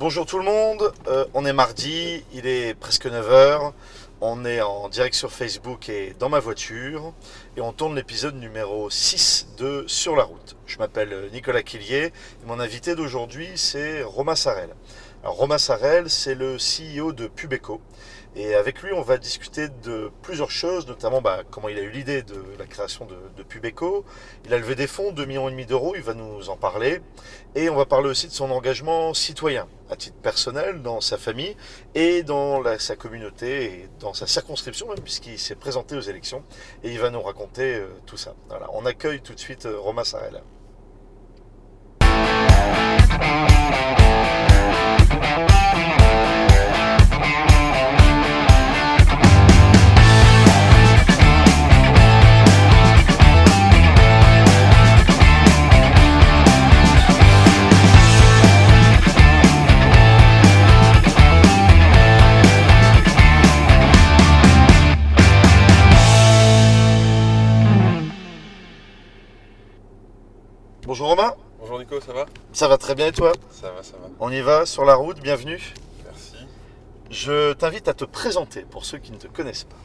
Bonjour tout le monde, euh, on est mardi, il est presque 9h, on est en direct sur Facebook et dans ma voiture et on tourne l'épisode numéro 6 de Sur la route. Je m'appelle Nicolas Quillier et mon invité d'aujourd'hui c'est Romain Sarel. Romain Sarel c'est le CEO de Pubeco et avec lui on va discuter de plusieurs choses, notamment bah, comment il a eu l'idée de la création de, de Pubeco. Il a levé des fonds, 2,5 millions d'euros, il va nous en parler. Et on va parler aussi de son engagement citoyen, à titre personnel, dans sa famille et dans sa communauté et dans sa circonscription, même puisqu'il s'est présenté aux élections. Et il va nous raconter euh, tout ça. Voilà. On accueille tout de suite euh, Romain Sarel. Ça va très bien et toi Ça va, ça va. On y va sur la route, bienvenue. Merci. Je t'invite à te présenter pour ceux qui ne te connaissent pas.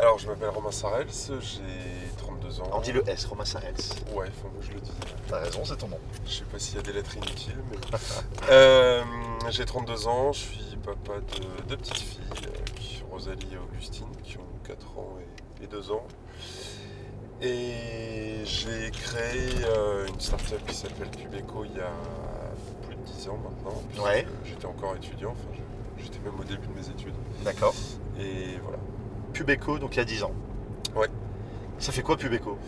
Alors, je m'appelle Romain Sarels, j'ai 32 ans. On dit le S, Romain Sarels. Ouais, faut que je le dise. T'as raison, c'est ton nom. Je sais pas s'il y a des lettres inutiles, mais. Euh, j'ai 32 ans, je suis papa de deux petites filles, euh, Rosalie et Augustine, qui ont 4 ans et, et 2 ans. Et j'ai créé euh, une start-up qui s'appelle Pubeco il y a plus de 10 ans maintenant. puisque Ouais. J'étais encore étudiant, enfin, je- j'étais même au début de mes études. D'accord. Et voilà. Pubeco, donc il y a 10 ans. Ouais. Ça fait quoi Pubeco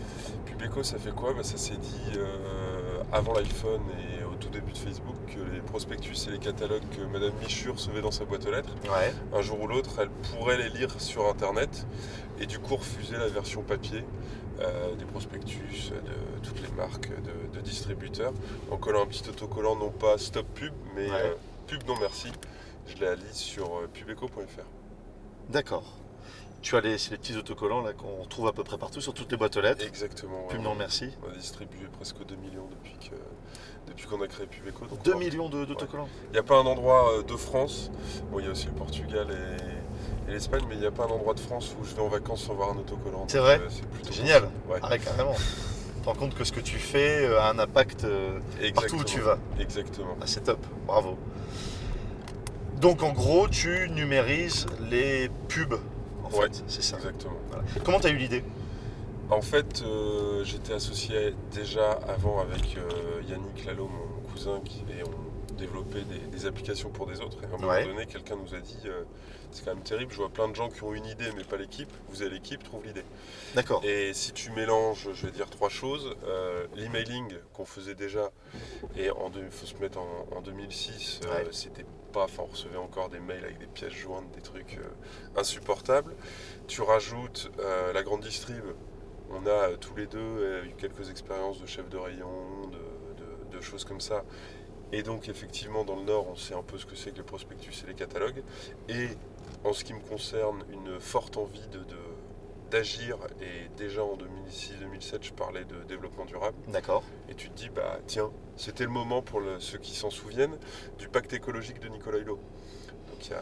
Pubeco, ça fait quoi? Bah, Ça s'est dit euh, avant l'iPhone et au tout début de Facebook que les prospectus et les catalogues que Madame Michu recevait dans sa boîte aux lettres, Ouais. un jour ou l'autre, elle pourrait les lire sur Internet et du coup refuser la version papier euh, des prospectus de toutes les marques de, de distributeurs en collant un petit autocollant, non pas stop pub, mais Ouais. euh, pub non merci. Je la lis sur euh, pubeco.fr. D'accord. Tu as les, les petits autocollants là qu'on trouve à peu près partout sur toutes les boîtes aux lettres. Exactement. Pub ouais. non merci. On a distribué presque 2 millions depuis que depuis qu'on a créé Pubeco. donc 2 on- millions d'autocollants. Il n'y a pas un endroit euh, de France, bon il y a aussi le Portugal et, et l'Espagne, mais il n'y a pas un endroit de France où je vais en vacances sans voir un autocollant. C'est vrai euh, C'est plutôt Génial. Ouais, Ah ouais, carrément. Tu te rends compte que ce que tu fais euh, a un impact euh, partout où tu vas. Exactement. Ah, c'est top, bravo. Donc en gros, tu numérises les pubs, en Ouais, fait, c'est ça. Exactement. Comment tu as eu l'idée En fait, euh, j'étais associé déjà avant avec euh, Yannick Lalo, mon cousin, qui, et on développait des, des applications pour des autres. Et à un moment Ouais. donné, quelqu'un nous a dit euh, c'est quand même terrible, je vois plein de gens qui ont une idée mais pas l'équipe. Vous avez l'équipe, trouve l'idée. D'accord. Et si tu mélanges, je vais dire trois choses. Euh, L'emailing qu'on faisait déjà, et il faut se mettre en, en 2006, euh, c'était pas, enfin on recevait encore des mails avec des pièces jointes, des trucs insupportables. Tu rajoutes la grande distrib. On a tous les deux eu quelques expériences de chef de rayon, de, de- de choses comme ça. Et donc effectivement dans le Nord, on sait un peu ce que c'est que les prospectus et les catalogues. Et en ce qui me concerne, une forte envie de, de- d'agir. Et déjà en 2006-2007, je parlais de développement durable. D'accord. Et tu te dis, bah tiens, c'était le moment pour le- ceux qui s'en souviennent du pacte écologique de Nicolas Hulot. Donc il y a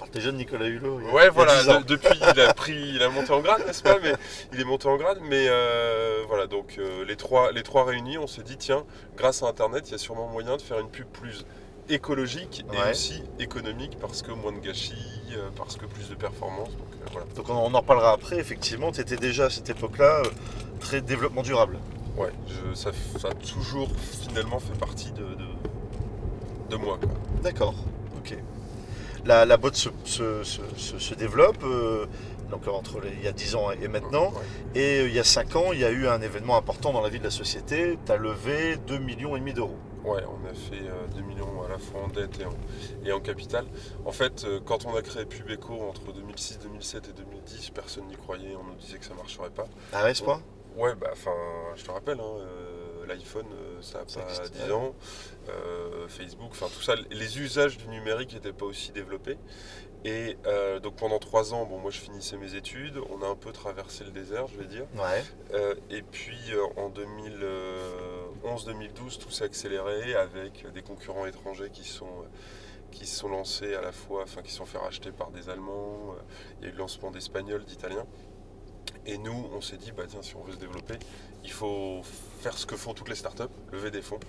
Par tes jeunes Nicolas Hulot. il y a- il y Ouais, a voilà, 10 ans. de- depuis il a pris, il a monté en grade, n'est-ce pas Mais il est monté en grade, mais euh, voilà, donc euh, les, trois, les trois réunis, on s'est dit, tiens, grâce à Internet, il y a sûrement moyen de faire une pub plus écologique et Ouais. aussi économique parce que moins de gâchis, euh, parce que plus de performance, donc euh, voilà. Donc on, on en reparlera après. Effectivement, tu étais déjà à cette époque-là euh, très développement durable. Ouais, je- ça, ça a toujours finalement fait partie de, de, de moi, quoi. D'accord. Ok. La, la boîte se, se- se- se- se développe. euh, donc entre les- il y a 10 ans et maintenant. Ouais. Et euh, il y a 5 ans, il y a eu un événement important dans la vie de la société. Tu as levé 2 millions et demi d'euros. Ouais, on a fait euh, 2 millions à la fois en dette et en, et en capital. En fait, euh, quand on a créé Pubeco entre 2006, 2007 et 2010, personne n'y croyait, on nous disait que ça marcherait pas. Ah ouais, Ouais, bah, enfin, je te rappelle, hein, euh, l'iPhone, euh, ça a Ça pas existe, 10 ouais. ans. Euh, Facebook, enfin tout ça, les usages du numérique n'étaient pas aussi développés. Et euh, donc pendant 3 ans, bon, moi je finissais mes études, on a un peu traversé le désert, je vais dire. Ouais. Euh, et puis en 2011, 2011-2012, tout s'est accéléré avec des concurrents étrangers qui sont qui se sont lancés à la fois, enfin qui sont fait racheter par des Allemands, il y a eu le lancement d'Espagnols, d'Italiens. Et nous, on s'est dit, bah tiens, si on veut se développer, il faut faire ce que font toutes les startups, lever des fonds.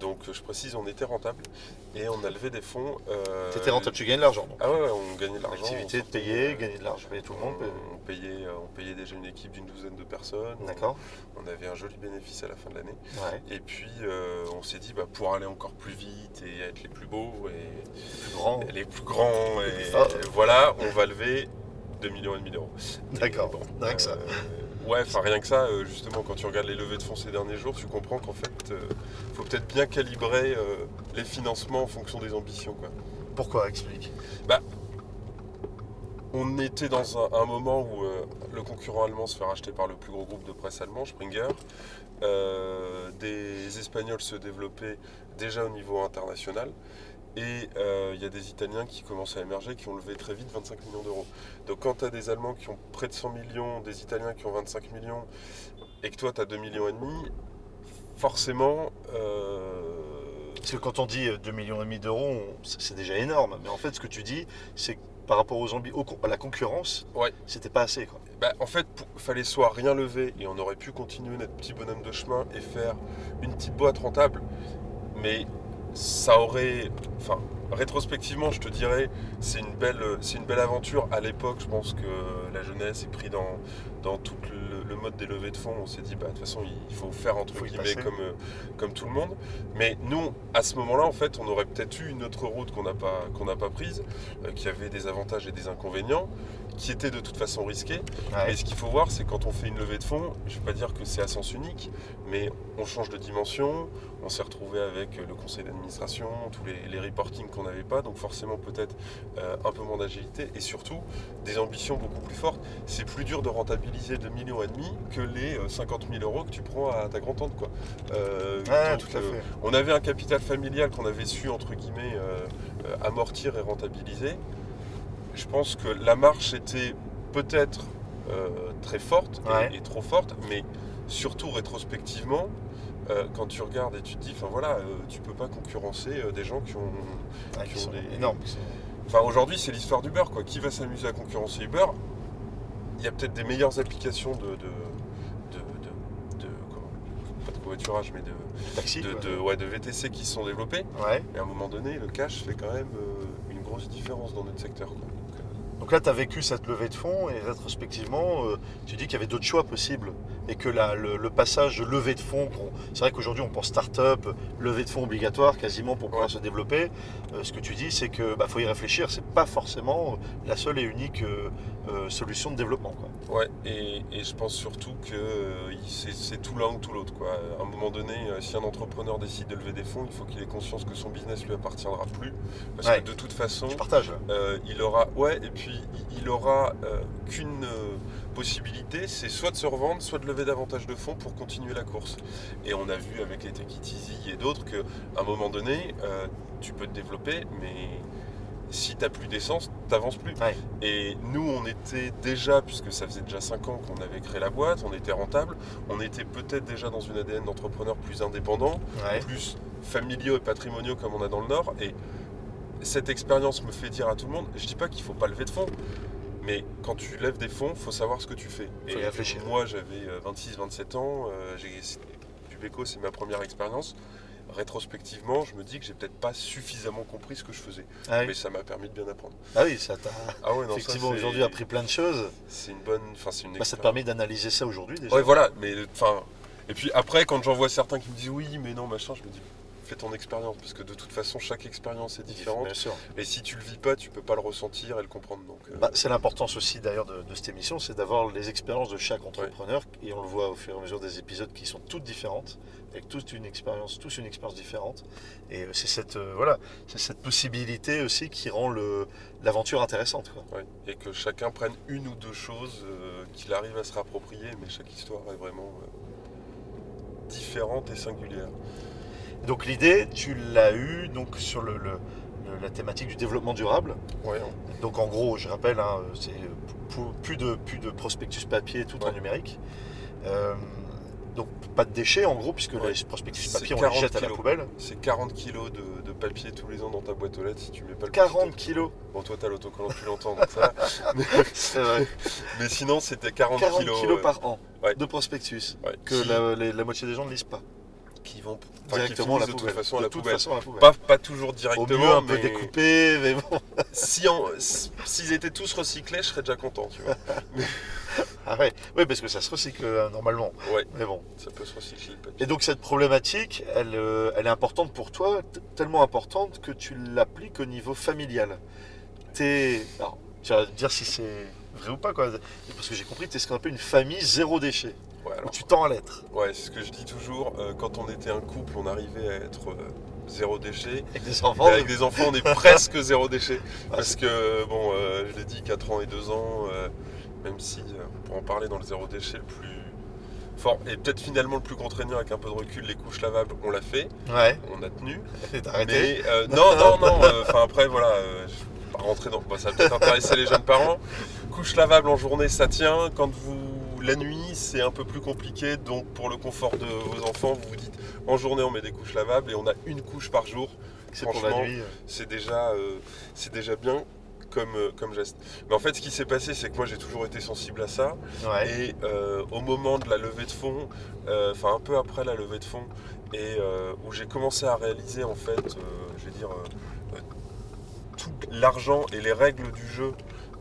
Donc je précise, on était rentable et on a levé des fonds. Euh, tu étais rentable, tu gagnais de l'argent Ah ouais, on gagnait de l'argent. L'activité de payer, gagner de l'argent, tout le monde. On, payait, on payait déjà une équipe d'une douzaine de personnes. D'accord. On, avait un joli bénéfice à la fin de l'année. Et puis euh, on s'est dit, bah, pour aller encore plus vite et être les plus beaux et les plus grands, les plus grands et, voilà, on va lever 2 millions et demi d'euros. D'accord, rien que ça. Euh, ouais, enfin rien que ça, euh, justement, quand tu regardes les levées de fonds ces derniers jours, tu comprends qu'en fait, il euh, faut peut-être bien calibrer les financements en fonction des ambitions. Quoi. Pourquoi? Explique. Bah, on était dans un, moment où le concurrent allemand se fait racheter par le plus gros groupe de presse allemand, Springer. des Espagnols se développaient déjà au niveau international. Et euh, il y a des Italiens qui commencent à émerger, qui ont levé très vite 25 millions d'euros. Donc quand tu as des Allemands qui ont près de 100 millions, des Italiens qui ont 25 millions, et que toi tu as 2 millions et demi, forcément... Euh, Parce que quand on dit 2 millions et demi d'euros, c'est déjà énorme. Mais en fait, ce que tu dis, c'est que par rapport aux à la concurrence, ouais. c'était pas assez. Quoi. Bah, en fait, il fallait soit rien lever et on aurait pu continuer notre petit bonhomme de chemin et faire une petite boîte rentable. Mais ça aurait. Enfin, rétrospectivement, je te dirais, c'est une belle, c'est une belle aventure. À l'époque, je pense que la jeunesse est pris dans, dans tout le, mode des levées de fonds. On s'est dit, bah, de toute façon, il faut faire entre guillemets comme, euh, comme tout le monde. Mais nous, à ce moment-là, en fait, on aurait peut-être eu une autre route qu'on n'a pas, qu'on n'a pas prise, euh, qui avait des avantages et des inconvénients qui était de toute façon risqué. Mais ce qu'il faut voir, c'est quand on fait une levée de fonds, je ne vais pas dire que c'est à sens unique, mais on change de dimension, on s'est retrouvé avec le conseil d'administration, tous les, reportings qu'on n'avait pas, donc forcément peut-être euh, un peu moins d'agilité et surtout des ambitions beaucoup plus fortes. C'est plus dur de rentabiliser 2 millions et demi que les 50 euh, 000 euros que tu prends à ta grand-tante. Quoi. Euh, tout à fait. on avait un capital familial qu'on avait su, entre guillemets, amortir et rentabiliser je pense que la marche était peut-être très forte et, trop forte, mais surtout rétrospectivement, euh, quand tu regardes et tu te dis, enfin voilà, euh, tu peux pas concurrencer des gens qui ont, des énormes. Enfin aujourd'hui c'est l'histoire d'Uber quoi. Qui va s'amuser à concurrencer Uber? Il y a peut-être des meilleures applications de, de, de, pas de covoiturage mais de Taxi, de, ouais, de VTC qui se sont développés. Et à un moment donné le cash fait quand même une grosse différence dans notre secteur. Quoi. Donc là, tu as vécu cette levée de fonds et rétrospectivement, euh, tu dis qu'il y avait d'autres choix possibles et que le, passage de levée de fonds, c'est vrai qu'aujourd'hui on pense start-up, levée de fonds obligatoire quasiment pour pouvoir se développer. Euh, ce que tu dis, c'est que bah, faut y réfléchir. C'est pas forcément la seule et unique euh, solution de développement. Quoi. Ouais, et, je pense surtout que c'est tout l'un ou tout l'autre. À un moment donné, si un entrepreneur décide de lever des fonds, il faut qu'il ait conscience que son business lui appartiendra plus, parce que de toute façon, il aura, ouais, et puis il aura euh, qu'une euh, possibilité, c'est soit de se revendre, soit de lever davantage de fonds pour continuer la course. Et on a vu avec les Take It Easy et d'autres qu'à un moment donné, euh, tu peux te développer, mais si tu n'as plus d'essence, tu n'avances plus. Et nous, on était déjà, puisque ça faisait déjà 5 ans qu'on avait créé la boîte, on était rentable, on était peut-être déjà dans une ADN d'entrepreneur plus indépendant, plus familiaux et patrimoniaux comme on a dans le Nord. Et cette expérience me fait dire à tout le monde, je dis pas qu'il faut pas lever de fonds, mais quand tu lèves des fonds, faut savoir ce que tu fais. Faut et réfléchir. Moi, j'avais 26-27 euh, ans, euh, Dubeco, c'est ma première expérience. Rétrospectivement, je me dis que j'ai peut-être pas suffisamment compris ce que je faisais, ah mais ça m'a permis de bien apprendre. Ah oui, ça t'a ah effectivement aujourd'hui appris plein de choses. C'est une bonne, enfin c'est une. Bah, ça te permet d'analyser ça aujourd'hui déjà. Ouais, voilà, mais enfin, et puis après, quand j'en vois certains qui me disent oui, mais non, machin, je me dis fais ton expérience, parce que de toute façon, chaque expérience est différente. Et si tu le vis pas, tu peux pas le ressentir et le comprendre. Donc, euh. bah, c'est l'importance aussi d'ailleurs de, cette émission, c'est d'avoir les expériences de chaque entrepreneur, et on le voit au fur et à mesure des épisodes qui sont toutes différentes, avec toute une expérience, tous une expérience différente. Et euh, c'est cette, euh, voilà, c'est cette possibilité aussi qui rend le, l'aventure intéressante. Et que chacun prenne une ou deux choses qu'il arrive à se réapproprier, mais chaque histoire est vraiment différente et singulière. Donc l'idée, tu l'as eu donc sur le, la thématique du développement durable. Donc en gros, je rappelle, hein, c'est plus de, plus de prospectus papier tout en numérique. Euh, Donc pas de déchets en gros, puisque Ouais. les prospectus papier, on les 40 jette à la poubelle. C'est 40 kilos de, de papier tous les ans dans ta boîte aux lettres si tu mets pas le 40 petit kilos Bon, toi, t'as l'autocollant depuis longtemps, donc ça. Mais, vrai. mais sinon, c'était 40, 40 kilos, kilos euh, par an Ouais. de prospectus ouais, que qui, la, les- la moitié des gens ne lisent pas. Qui vont qui Directement à la de toute façon à la poubelle. façon à la poubelle. Pas, pas toujours Au directement, mieux un peu découpé, mais bon. si s'ils étaient tous recyclés, je serais déjà content, tu vois. Ah ouais, oui, parce que ça se recycle euh, normalement. Ouais. Mais bon. Ça peut se recycler le papier. Et donc cette problématique, elle, euh, elle est importante pour toi, tellement importante que tu l'appliques au niveau familial. T'es... Alors, tu vas dire si c'est vrai ou pas, quoi. Parce que j'ai compris que tu es ce qu'on appelle une famille zéro déchet, Ouais, tu tends à l'être, ouais, c'est ce que je dis toujours. euh, quand on était un couple, on arrivait à être euh, zéro déchet. avec des Mais enfants. avec des enfants, on est presque zéro déchet. Ah, Parce que, bon, euh, je l'ai dit, 4 ans et 2 ans, euh, même si euh, on pourrait en parler dans le zéro déchet le plus fort, et peut-être finalement le plus contraignant avec un peu de recul, les couches lavables, on l'a fait, Ouais, on a tenu. t'as arrêté. Mais euh, non, non, non, enfin après, voilà, euh, je vais pas rentrer dans. bah, ça va peut-être intéresser les jeunes parents. Couche lavable en journée, ça tient. Quand vous. La nuit, c'est un peu plus compliqué, donc pour le confort de vos enfants, vous vous dites en journée on met des couches lavables et on a une couche par jour. C'est pour la franchement, nuit. c'est déjà, euh, c'est déjà bien comme, euh, comme geste. Mais en fait, ce qui s'est passé, c'est que moi j'ai toujours été sensible à ça. Ouais. Et euh, au moment de la levée de fonds, euh, enfin un peu après la levée de fonds, et où j'ai commencé à réaliser en fait, je vais dire, tout l'argent et les règles du jeu,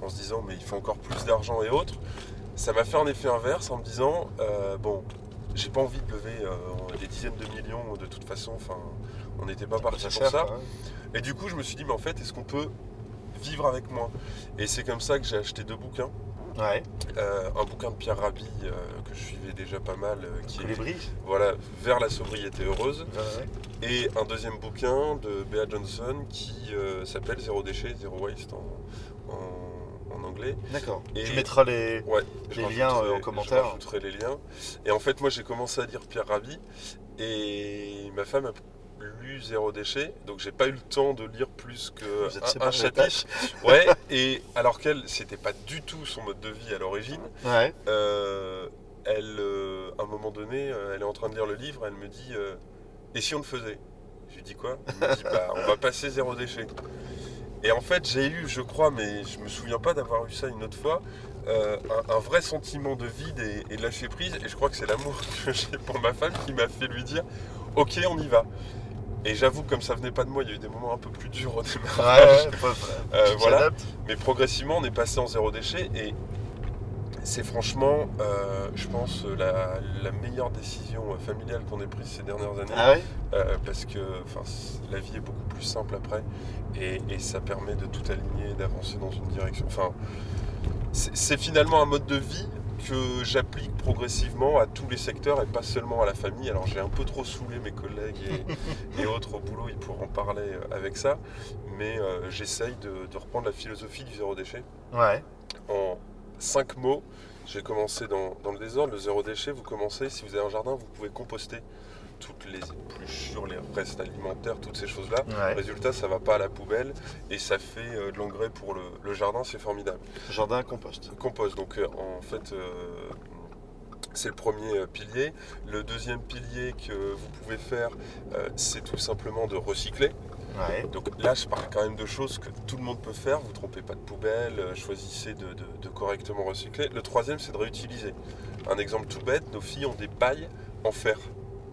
en se disant mais il faut encore plus d'argent et autres, ça m'a fait un effet inverse en me disant euh, bon, j'ai pas envie de lever euh, des dizaines de millions de toute façon, enfin on n'était pas parti pour ça. quoi. Et du coup, je me suis dit, mais en fait, est-ce qu'on peut vivre avec moi? Et c'est comme ça que j'ai acheté deux bouquins. Ouais. Euh, un bouquin de Pierre Rabhi, euh, que je suivais déjà pas mal, euh, qui est voilà, Vers la sobriété heureuse. Ouais, ouais. Et un deuxième bouquin de Bea Johnson qui s'appelle Zéro déchet, Zero waste en, en- en anglais. D'accord. Et- Tu mettras les. Ouais, je Les liens, euh, en commentaire. Je rajouterai les liens. Et en fait, moi, j'ai commencé à lire Pierre Rabhi et ma femme a lu Zéro déchet, donc j'ai pas eu le temps de lire plus que Vous êtes un- un, chapitre. Ouais, et alors qu'elle, c'était pas du tout son mode de vie à l'origine. Ouais. euh, elle, euh, à un moment donné, euh, elle est en train de lire le livre, elle me dit euh, Et si on le faisait? Je lui dis quoi? Elle me dit Bah, on va passer zéro déchet. Et en fait, j'ai eu, je crois, mais je me souviens pas d'avoir eu ça une autre fois, euh, un, un vrai sentiment de vide et, et de lâcher prise. Et je crois que c'est l'amour que j'ai pour ma femme qui m'a fait lui dire Ok, on y va. Et j'avoue, comme ça venait pas de moi, il y a eu des moments un peu plus durs au démarrage. ouais, Euh, voilà. Mais progressivement, on est passé en zéro déchet et c'est franchement, euh, je pense, la, la meilleure décision euh, familiale qu'on ait prise ces dernières années. Ah ouais Euh, parce que la vie est beaucoup plus simple après et, et ça permet de tout aligner, d'avancer dans une direction. Enfin, c'est finalement un mode de vie que j'applique progressivement à tous les secteurs et pas seulement à la famille. Alors j'ai un peu trop saoulé mes collègues et, et autres au boulot, ils pourront parler euh, avec ça, mais euh, j'essaye de, de reprendre la philosophie du zéro déchet Ouais. en cinq mots. J'ai commencé dans, dans le désordre, le zéro déchet, vous commencez, si vous avez un jardin, vous pouvez composter toutes les épluchures, les restes alimentaires, toutes ces choses-là. Ouais. Résultat, ça va pas à la poubelle et ça fait euh, de l'engrais pour le, le jardin, c'est formidable. Jardin compost. Compost, donc euh, en fait, euh, c'est le premier pilier. Le deuxième pilier que vous pouvez faire, c'est tout simplement de recycler. Ouais. Donc là, je parle quand même de choses que tout le monde peut faire. Vous ne trompez pas de poubelle, euh, choisissez de, de- de correctement recycler. Le troisième, c'est de réutiliser. Un exemple tout bête, nos filles ont des pailles en fer.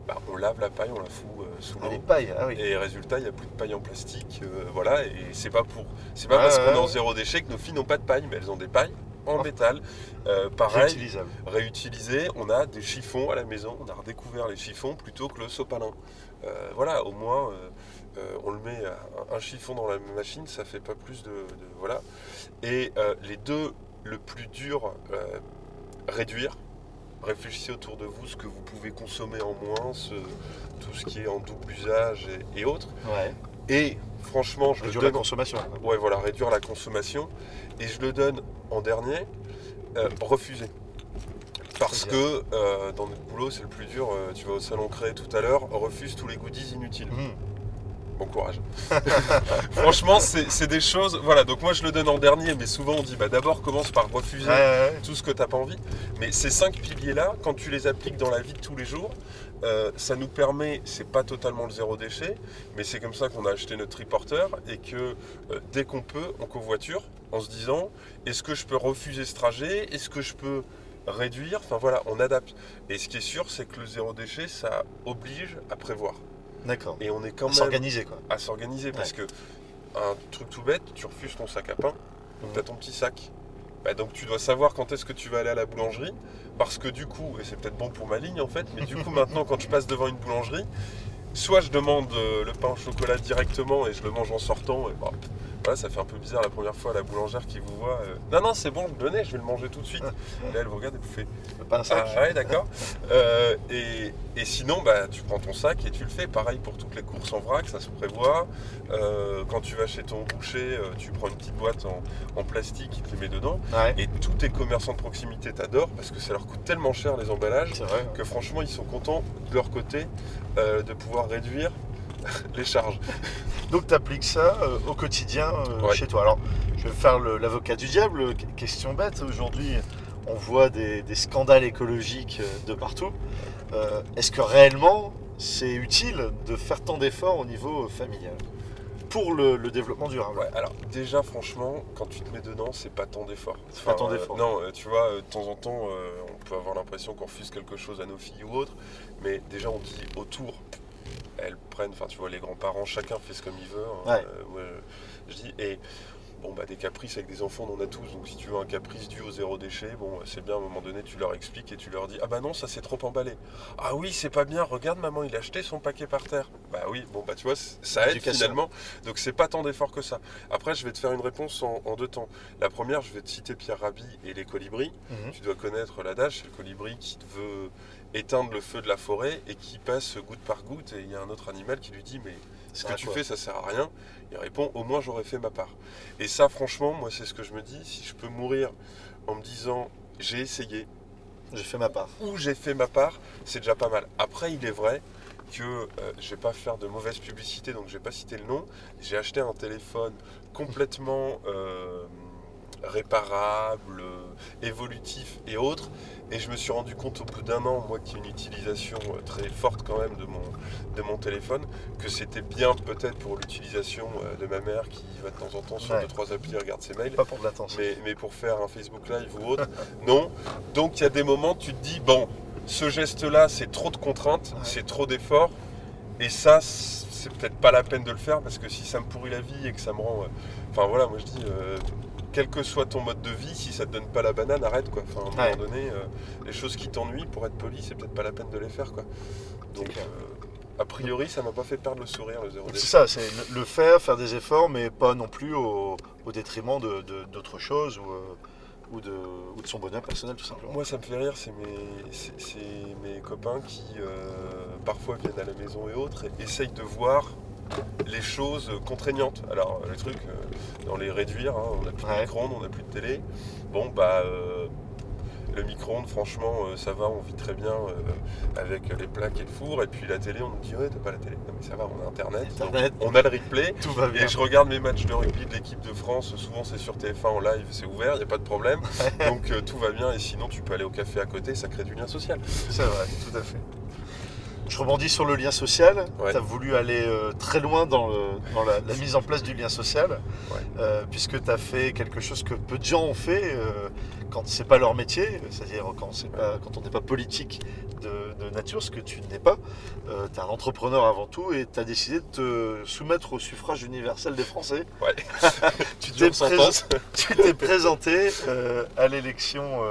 Bah, on lave la paille, on la fout euh, sous Ah, l'eau. pailles, ah oui. Et résultat, il n'y a plus de paille en plastique. euh, voilà, et c'est pas pour. C'est pas Ouais, parce qu'on est en zéro déchet que nos filles n'ont pas de paille, mais elles ont des pailles en Oh. métal. Euh, pareil, Réutilisable. réutilisé. On a des chiffons à la maison. On a redécouvert les chiffons plutôt que le sopalin. Euh, voilà, au moins, euh, on le met un chiffon dans la machine, ça fait pas plus de, de- voilà. Et les deux, le plus dur, réduire. Réfléchissez autour de vous ce que vous pouvez consommer en moins, ce- tout ce qui est en double usage et, et autres. Ouais. Et franchement, je le Réduire la donne consommation. Ouais, voilà, réduire la consommation. Et je le donne en dernier, euh, refuser. Parce que euh, dans notre boulot, c'est le plus dur. euh, tu vas au salon créé tout à l'heure, refuse tous les goodies inutiles. Mmh. Bon courage. Franchement, c'est c'est des choses. Voilà, donc moi je le donne en dernier, mais souvent on dit bah, d'abord commence par refuser Ouais, ouais, ouais. tout ce que tu n'as pas envie. Mais ces cinq piliers-là, quand tu les appliques dans la vie de tous les jours, euh, ça nous permet, c'est pas totalement le zéro déchet, mais c'est comme ça qu'on a acheté notre triporteur et que euh, dès qu'on peut, on covoiture en se disant est-ce que je peux refuser ce trajet? Est-ce que je peux réduire? Enfin voilà, on adapte. Et ce qui est sûr, c'est que le zéro déchet, ça oblige à prévoir. D'accord. Et on est quand À même S'organiser quoi. à s'organiser parce que un truc tout bête, tu refuses ton sac à pain, donc Mhm. tu as ton petit sac. Bah, donc tu dois savoir quand est-ce que tu vas aller à la boulangerie parce que du coup, et c'est peut-être bon pour ma ligne en fait, mais du coup maintenant quand je passe devant une boulangerie, soit je demande euh, le pain au chocolat directement et je le mange en sortant et bah, ça fait un peu bizarre la première fois la boulangère qui vous voit. euh, non non c'est bon, donnez, je vais le manger tout de suite. Et là elle vous regarde et vous fait Pas un sac. ah ouais, d'accord. Euh, et, et sinon, bah, tu prends ton sac et tu le fais. Pareil pour toutes les courses en vrac, ça se prévoit. Euh, quand tu vas chez ton boucher, euh, tu prends une petite boîte en, en plastique, il te les met dedans. Ouais. Et tous tes commerçants de proximité t'adorent parce que ça leur coûte tellement cher les emballages C'est vrai. que franchement, ils sont contents de leur côté euh, de pouvoir réduire les charges. Donc tu appliques ça euh, au quotidien euh, Ouais. chez toi. Alors, je vais faire l'avocat du diable. Qu- Question bête, aujourd'hui, on voit des, des scandales écologiques euh, de partout. Euh, Est-ce que réellement, c'est utile de faire tant d'efforts au niveau familial pour le, le développement durable? Ouais, alors déjà, franchement, quand tu te mets dedans, c'est pas tant d'efforts. Pas tant euh, d'efforts. non, tu vois, de temps en temps, euh, on peut avoir l'impression qu'on refuse quelque chose à nos filles ou autres, mais déjà, on dit autour, elles prennent, enfin, tu vois, les grands-parents, chacun fait ce comme il veut. hein, Ouais. euh, moi, je dis, et bon, bah, des caprices avec des enfants, on en a tous, donc si tu veux un caprice dû au zéro déchet, bon, c'est bien, à un moment donné, tu leur expliques et tu leur dis, ah bah non, ça c'est trop emballé. Ah oui, c'est pas bien, regarde, maman, il a acheté son paquet par terre. Bah oui, bon, bah, tu vois, ça aide finalement. Donc c'est pas tant d'efforts que ça. Après, je vais te faire une réponse en, en deux temps. La première, je vais te citer Pierre Rabhi et les colibris. Mhm. Tu dois connaître l'adage, c'est le colibri qui veut éteindre le feu de la forêt et qui passe goutte par goutte. Et il y a un autre animal qui lui dit Mais ce que tu fais, ça sert à rien. Il répond Au moins, j'aurais fait ma part. Et ça, franchement, moi, c'est ce que je me dis. Si je peux mourir en me disant J'ai essayé, J'ai fait ma part. où j'ai fait ma part, c'est déjà pas mal. Après, il est vrai que euh, je vais pas faire de mauvaise publicité, donc je vais pas citer le nom. J'ai acheté un téléphone complètement euh, réparable, euh, évolutif et autres, et je me suis rendu compte au bout d'un an, moi qui ai une utilisation euh, très forte quand même de mon, de mon téléphone, que c'était bien peut-être pour l'utilisation euh, de ma mère qui va de temps en temps sur Ouais. deux trois applis regarde ses mails. Pas pour de l'attention. Mais, mais pour faire un Facebook Live ou autre, non. Donc il y a des moments, tu te dis, bon, ce geste-là, c'est trop de contraintes, Ouais. c'est trop d'efforts, et ça, c'est peut-être pas la peine de le faire, parce que si ça me pourrit la vie et que ça me rend... euh, Enfin voilà, moi je dis, euh, quel que soit ton mode de vie, si ça te donne pas la banane, arrête quoi. Enfin, à un Ouais. moment donné, euh, les choses qui t'ennuient, pour être poli, c'est peut-être pas la peine de les faire quoi. Donc, euh, a priori, ça m'a pas fait perdre le sourire, le zéro C'est ça, c'est le- le faire, faire des efforts, mais pas non plus au, au détriment de- de- d'autres choses ou, euh, ou, de, ou de son bonheur personnel tout simplement. Moi, ça me fait rire, c'est mes, mes copains qui parfois viennent à la maison et autres et essayent de voir les choses contraignantes. Alors, les trucs, euh, dans les réduire, hein, on n'a plus de micro-ondes, on n'a plus de télé. Bon, bah, euh, le micro-ondes, franchement, euh, ça va, on vit très bien euh, avec les plaques et le four. Et puis la télé, on nous dit, ouais, t'as pas la télé. Non, mais ça va, on a Internet. Internet. on a le replay. Tout va bien. Et je regarde mes matchs de rugby de l'équipe de France, souvent c'est sur TF1 en live, c'est ouvert, il n'y a pas de problème. Donc tout va bien et sinon tu peux aller au café à côté, ça crée du lien social. C'est vrai, tout à fait. Je rebondis sur le lien social. Ouais. Tu as voulu aller euh, très loin dans, le- dans la, la mise en place du lien social, Ouais. euh, puisque tu as fait quelque chose que peu de gens ont fait euh, quand c'est pas leur métier, c'est-à-dire quand, c'est pas, quand on n'est pas politique de, de nature, ce que tu n'es pas. tu es un entrepreneur avant tout et tu as décidé de te soumettre au suffrage universel des Français. Ouais. tu t'es tu présenté euh, à l'élection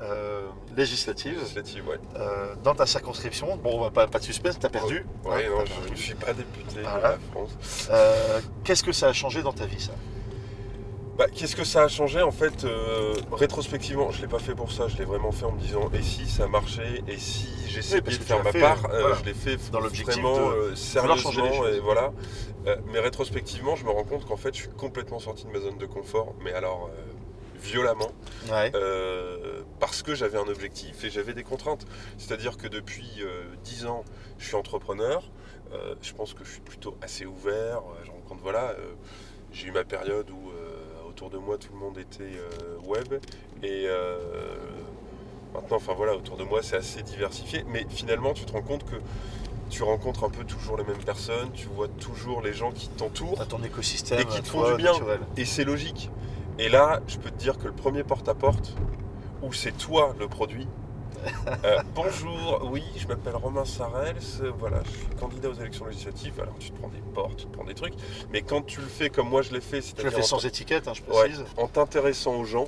euh, législative Législative, ouais. euh, dans ta circonscription. Bon, bah, pas, pas de suspense, t'as perdu. Ouais, hein, non, je ne suis pas député Voilà. de la France. Euh, Qu'est-ce que ça a changé dans ta vie, ça? Bah, Qu'est-ce que ça a changé en fait euh, Rétrospectivement, je ne l'ai pas fait pour ça, je l'ai vraiment fait en me disant et si ça marchait, et si j'essayais de faire ma fait, part, voilà. je l'ai fait Dans l'objectif vraiment de sérieusement et voilà. Mais rétrospectivement, je me rends compte qu'en fait, je suis complètement sorti de ma zone de confort, mais alors violemment Ouais. euh, parce que j'avais un objectif et j'avais des contraintes. C'est-à-dire que depuis euh, 10 ans, je suis entrepreneur. Euh, je pense que je suis plutôt assez ouvert. Euh, Je rencontre, voilà, j'ai eu ma période où autour de moi tout le monde était web et maintenant, enfin voilà, autour de moi c'est assez diversifié. Mais finalement, tu te rends compte que tu rencontres un peu toujours les mêmes personnes, tu vois toujours les gens qui t'entourent. Ton écosystème Et qui te font toi, du bien. naturel. Et c'est logique. Et là, je peux te dire que le premier porte-à-porte, où c'est toi le produit. euh, bonjour, oui, je m'appelle Romain Sarels, voilà, je suis candidat aux élections législatives. Alors tu te prends des portes, tu te prends des trucs, mais quand tu le fais comme moi je l'ai fait, Tu c'est-à-dire fait en sans étiquette, hein, je Ouais. précise. en t'intéressant aux gens,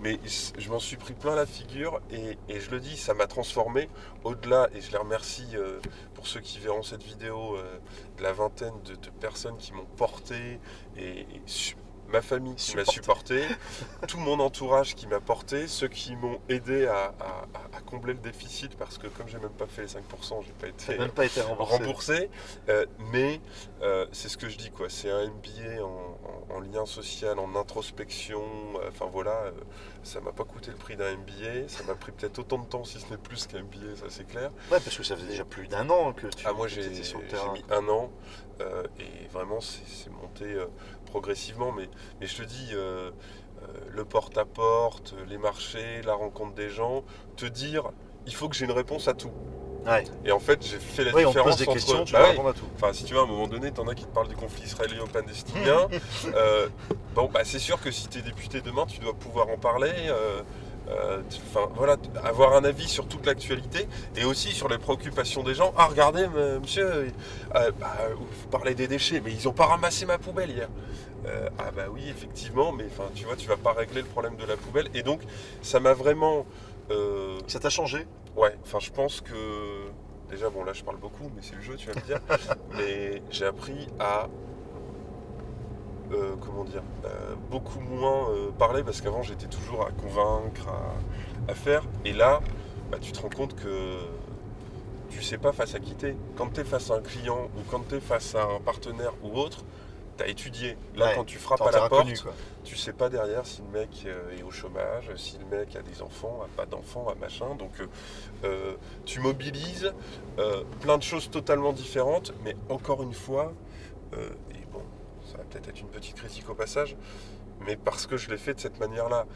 mais je m'en suis pris plein la figure et, et je le dis, ça m'a transformé au-delà, et je les remercie euh, pour ceux qui verront cette vidéo, euh, de la vingtaine de, de personnes qui m'ont porté et, et ma famille qui m'a supporté, tout mon entourage qui m'a porté, ceux qui m'ont aidé à, à- à- à combler le déficit parce que comme j'ai même pas fait les 5%, j'ai pas été même pas été remboursé. remboursé. Euh, mais euh, c'est ce que je dis, quoi. C'est un MBA en, en- en lien social, en introspection. euh, Enfin voilà, euh, ça m'a pas coûté le prix d'un MBA. Ça m'a pris peut-être autant de temps, si ce n'est plus qu'un MBA, ça c'est clair. Ouais, parce que ça faisait déjà plus d'un an que tu Ah, moi j'ai sur le j'ai terrain. mis un an euh, et vraiment c'est monté euh, progressivement. Mais, mais je te dis, euh, le porte-à-porte, les marchés, la rencontre des gens, te dire, il faut que j'ai une réponse à tout. Ouais. Et en fait, j'ai fait la Oui, on différence pose des entre. questions, tu Bah ouais, à tout. Enfin, si tu veux, à un moment donné, t'en as qui te parlent du conflit israélo-palestinien. Euh, bon, bah, c'est sûr que si tu es député demain, tu dois pouvoir en parler. euh, euh, Enfin, voilà, avoir un avis sur toute l'actualité et aussi sur les préoccupations des gens. Ah, regardez, monsieur, euh, bah, vous parlez des déchets, mais ils ont pas ramassé ma poubelle hier. Euh, ah, bah oui, effectivement, mais enfin, tu vois, tu vas pas régler le problème de la poubelle. Et donc, ça m'a vraiment. Euh, Ça t'a changé Ouais, enfin je pense que déjà bon là je parle beaucoup mais c'est le jeu tu vas me dire. Mais j'ai appris à euh, comment dire euh, beaucoup moins parler parce qu'avant j'étais toujours à convaincre à, à faire. Et là bah, tu te rends compte que tu sais pas face à qui t'es. Quand tu es face à un client ou quand tu es face à un partenaire ou autre tu as étudié là Ouais, quand tu frappes à la porte tu sais pas derrière si le mec euh, est au chômage, si le mec a des enfants, a pas d'enfants, a machin. Donc euh, euh, tu mobilises euh, plein de choses totalement différentes, mais encore une fois, euh, et bon, ça va peut-être être une petite critique au passage, mais parce que je l'ai fait de cette manière-là,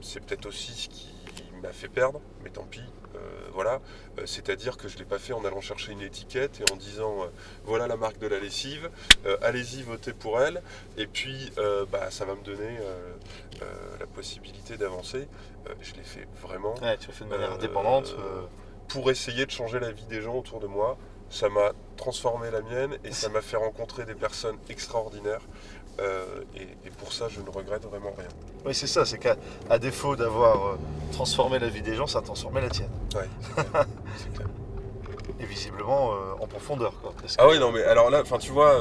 c'est peut-être aussi ce qui m'a fait perdre, mais tant pis. Euh, voilà, Euh, c'est-à-dire que je ne l'ai pas fait en allant chercher une étiquette et en disant euh, voilà la marque de la lessive, allez-y votez pour elle, et puis bah, ça va me donner la possibilité d'avancer. Je l'ai fait vraiment Ouais, tu l'as fait de manière indépendante. pour essayer de changer la vie des gens autour de moi. Ça m'a transformé la mienne et ça m'a fait rencontrer des personnes extraordinaires. Euh, et, et pour ça, je ne regrette vraiment rien. Oui, c'est ça, c'est qu'à à défaut d'avoir euh, transformé la vie des gens, ça a transformé la tienne. Ouais, c'est clair. Et visiblement euh, en profondeur. Quoi, parce Ah oui, non, mais alors là, enfin, tu vois,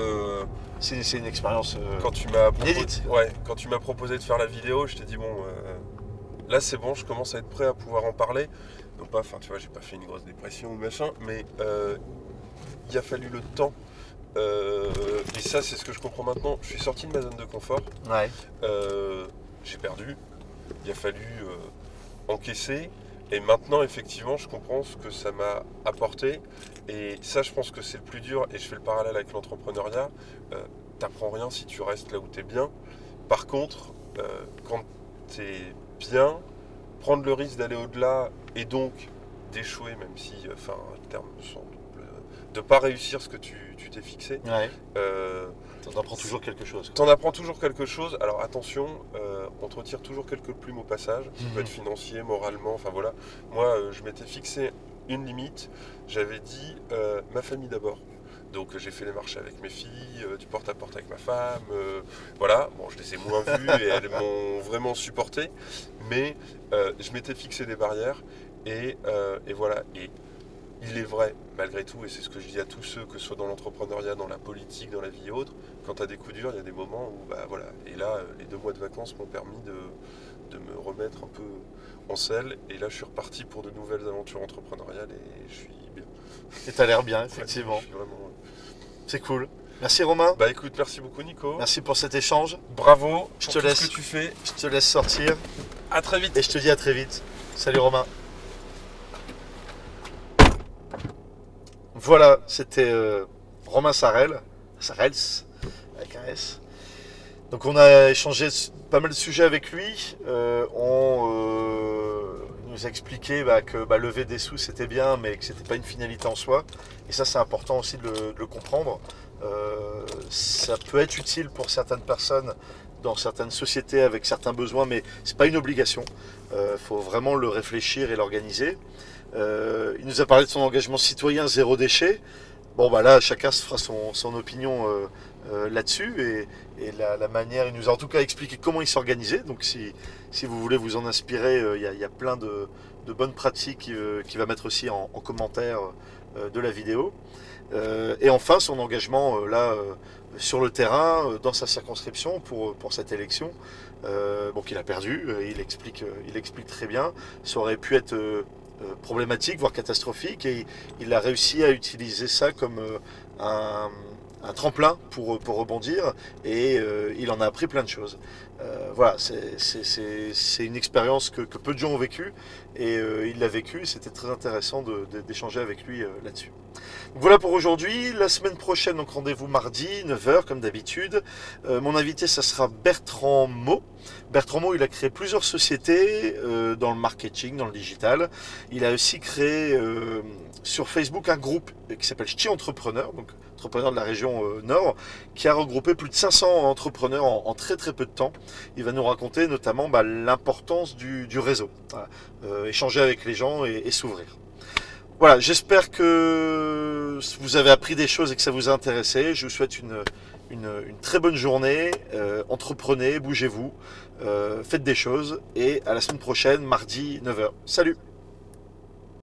c'est, une expérience. quand tu m'as proposé, Inédite. ouais, quand tu m'as proposé de faire la vidéo, je t'ai dit bon, là c'est bon, je commence à être prêt à pouvoir en parler. Non pas, enfin, tu vois, j'ai pas fait une grosse dépression ou machin, mais il a fallu le temps. Euh, et ça, c'est ce que je comprends maintenant. Je suis sorti de ma zone de confort. Ouais. Euh, j'ai perdu. Il a fallu euh, encaisser. Et maintenant, effectivement, je comprends ce que ça m'a apporté. Et ça, je pense que c'est le plus dur. Et je fais le parallèle avec l'entrepreneuriat. T'apprends rien si tu restes là où tu es bien. Par contre, quand tu es bien, prendre le risque d'aller au-delà et donc d'échouer, même si, enfin, un terme semble, de ne pas réussir ce que tu t'es fixé. Ouais. euh, T'en apprends toujours quelque chose. T'en apprends toujours quelque chose. Alors attention, euh, on te retire toujours quelques plumes au passage. Ça peut Mhm. être financier, moralement, enfin voilà. Moi, euh, je m'étais fixé une limite. J'avais dit euh, ma famille d'abord. Donc j'ai fait les marches avec mes filles, du porte-à-porte avec ma femme. voilà, bon, je les ai moins vues et elles m'ont vraiment supporté. Mais je m'étais fixé des barrières. Et, et voilà. Et il est vrai, malgré tout, et c'est ce que je dis à tous ceux, que ce soit dans l'entrepreneuriat, dans la politique, dans la vie et autres, quand tu as des coups durs, il y a des moments où, bah voilà. Et là, euh, les deux mois de vacances m'ont permis de, de me remettre un peu en selle. Et là, je suis reparti pour de nouvelles aventures entrepreneuriales et je suis bien. Et t'as l'air bien, effectivement. Ouais, vraiment. C'est cool. Merci Romain. Bah écoute, merci beaucoup Nico. Merci pour cet échange. Bravo Je pour te tout laisse. ce que tu fais. Je te laisse sortir À très vite. et je te dis à très vite. Salut Romain. Voilà, c'était euh, Romain Sarel, Sarels, avec un S. Donc on a échangé pas mal de sujets avec lui. Euh, on euh, nous a expliqué bah, que bah, lever des sous c'était bien, mais que c'était pas une finalité en soi. Et ça c'est important aussi de le, comprendre. Ça peut être utile pour certaines personnes dans certaines sociétés avec certains besoins, mais c'est pas une obligation. Il faut vraiment le réfléchir et l'organiser. Euh, il nous a parlé de son engagement citoyen zéro déchet. Bon, bah là, chacun se fera son, opinion euh, euh, là-dessus et, la, manière. Il nous a en tout cas expliqué comment il s'organisait. Donc, si, vous voulez vous en inspirer, il y, a, plein de, bonnes pratiques qu'il va mettre aussi en, en commentaire de la vidéo. Et enfin, son engagement là sur le terrain, dans sa circonscription pour, cette élection. Bon, qu'il a perdu, il explique, il explique très bien. Ça aurait pu être problématique, voire catastrophique, et il a réussi à utiliser ça comme euh, un, tremplin pour, pour rebondir, et euh, il en a appris plein de choses. Euh, voilà, c'est- une expérience que, que peu de gens ont vécue, et euh, il l'a vécu, c'était très intéressant d'échanger avec lui euh, là-dessus. Voilà pour aujourd'hui. La semaine prochaine, donc rendez-vous mardi, 9h comme d'habitude. Euh, mon invité, ça sera Bertrand Mo. Bertrand Mo, il a créé plusieurs sociétés euh, dans le marketing, dans le digital. Il a aussi créé euh, sur Facebook un groupe qui s'appelle Ch'ti Entrepreneur, donc de la région euh, Nord, qui a regroupé plus de 500 entrepreneurs en, très très peu de temps. Il va nous raconter notamment bah, l'importance du, réseau. Euh, échanger avec les gens et, s'ouvrir. Voilà, j'espère que vous avez appris des choses et que ça vous a intéressé. Je vous souhaite une, très bonne journée. Euh, entreprenez, bougez-vous, faites des choses. Et à la semaine prochaine, mardi 9h. Salut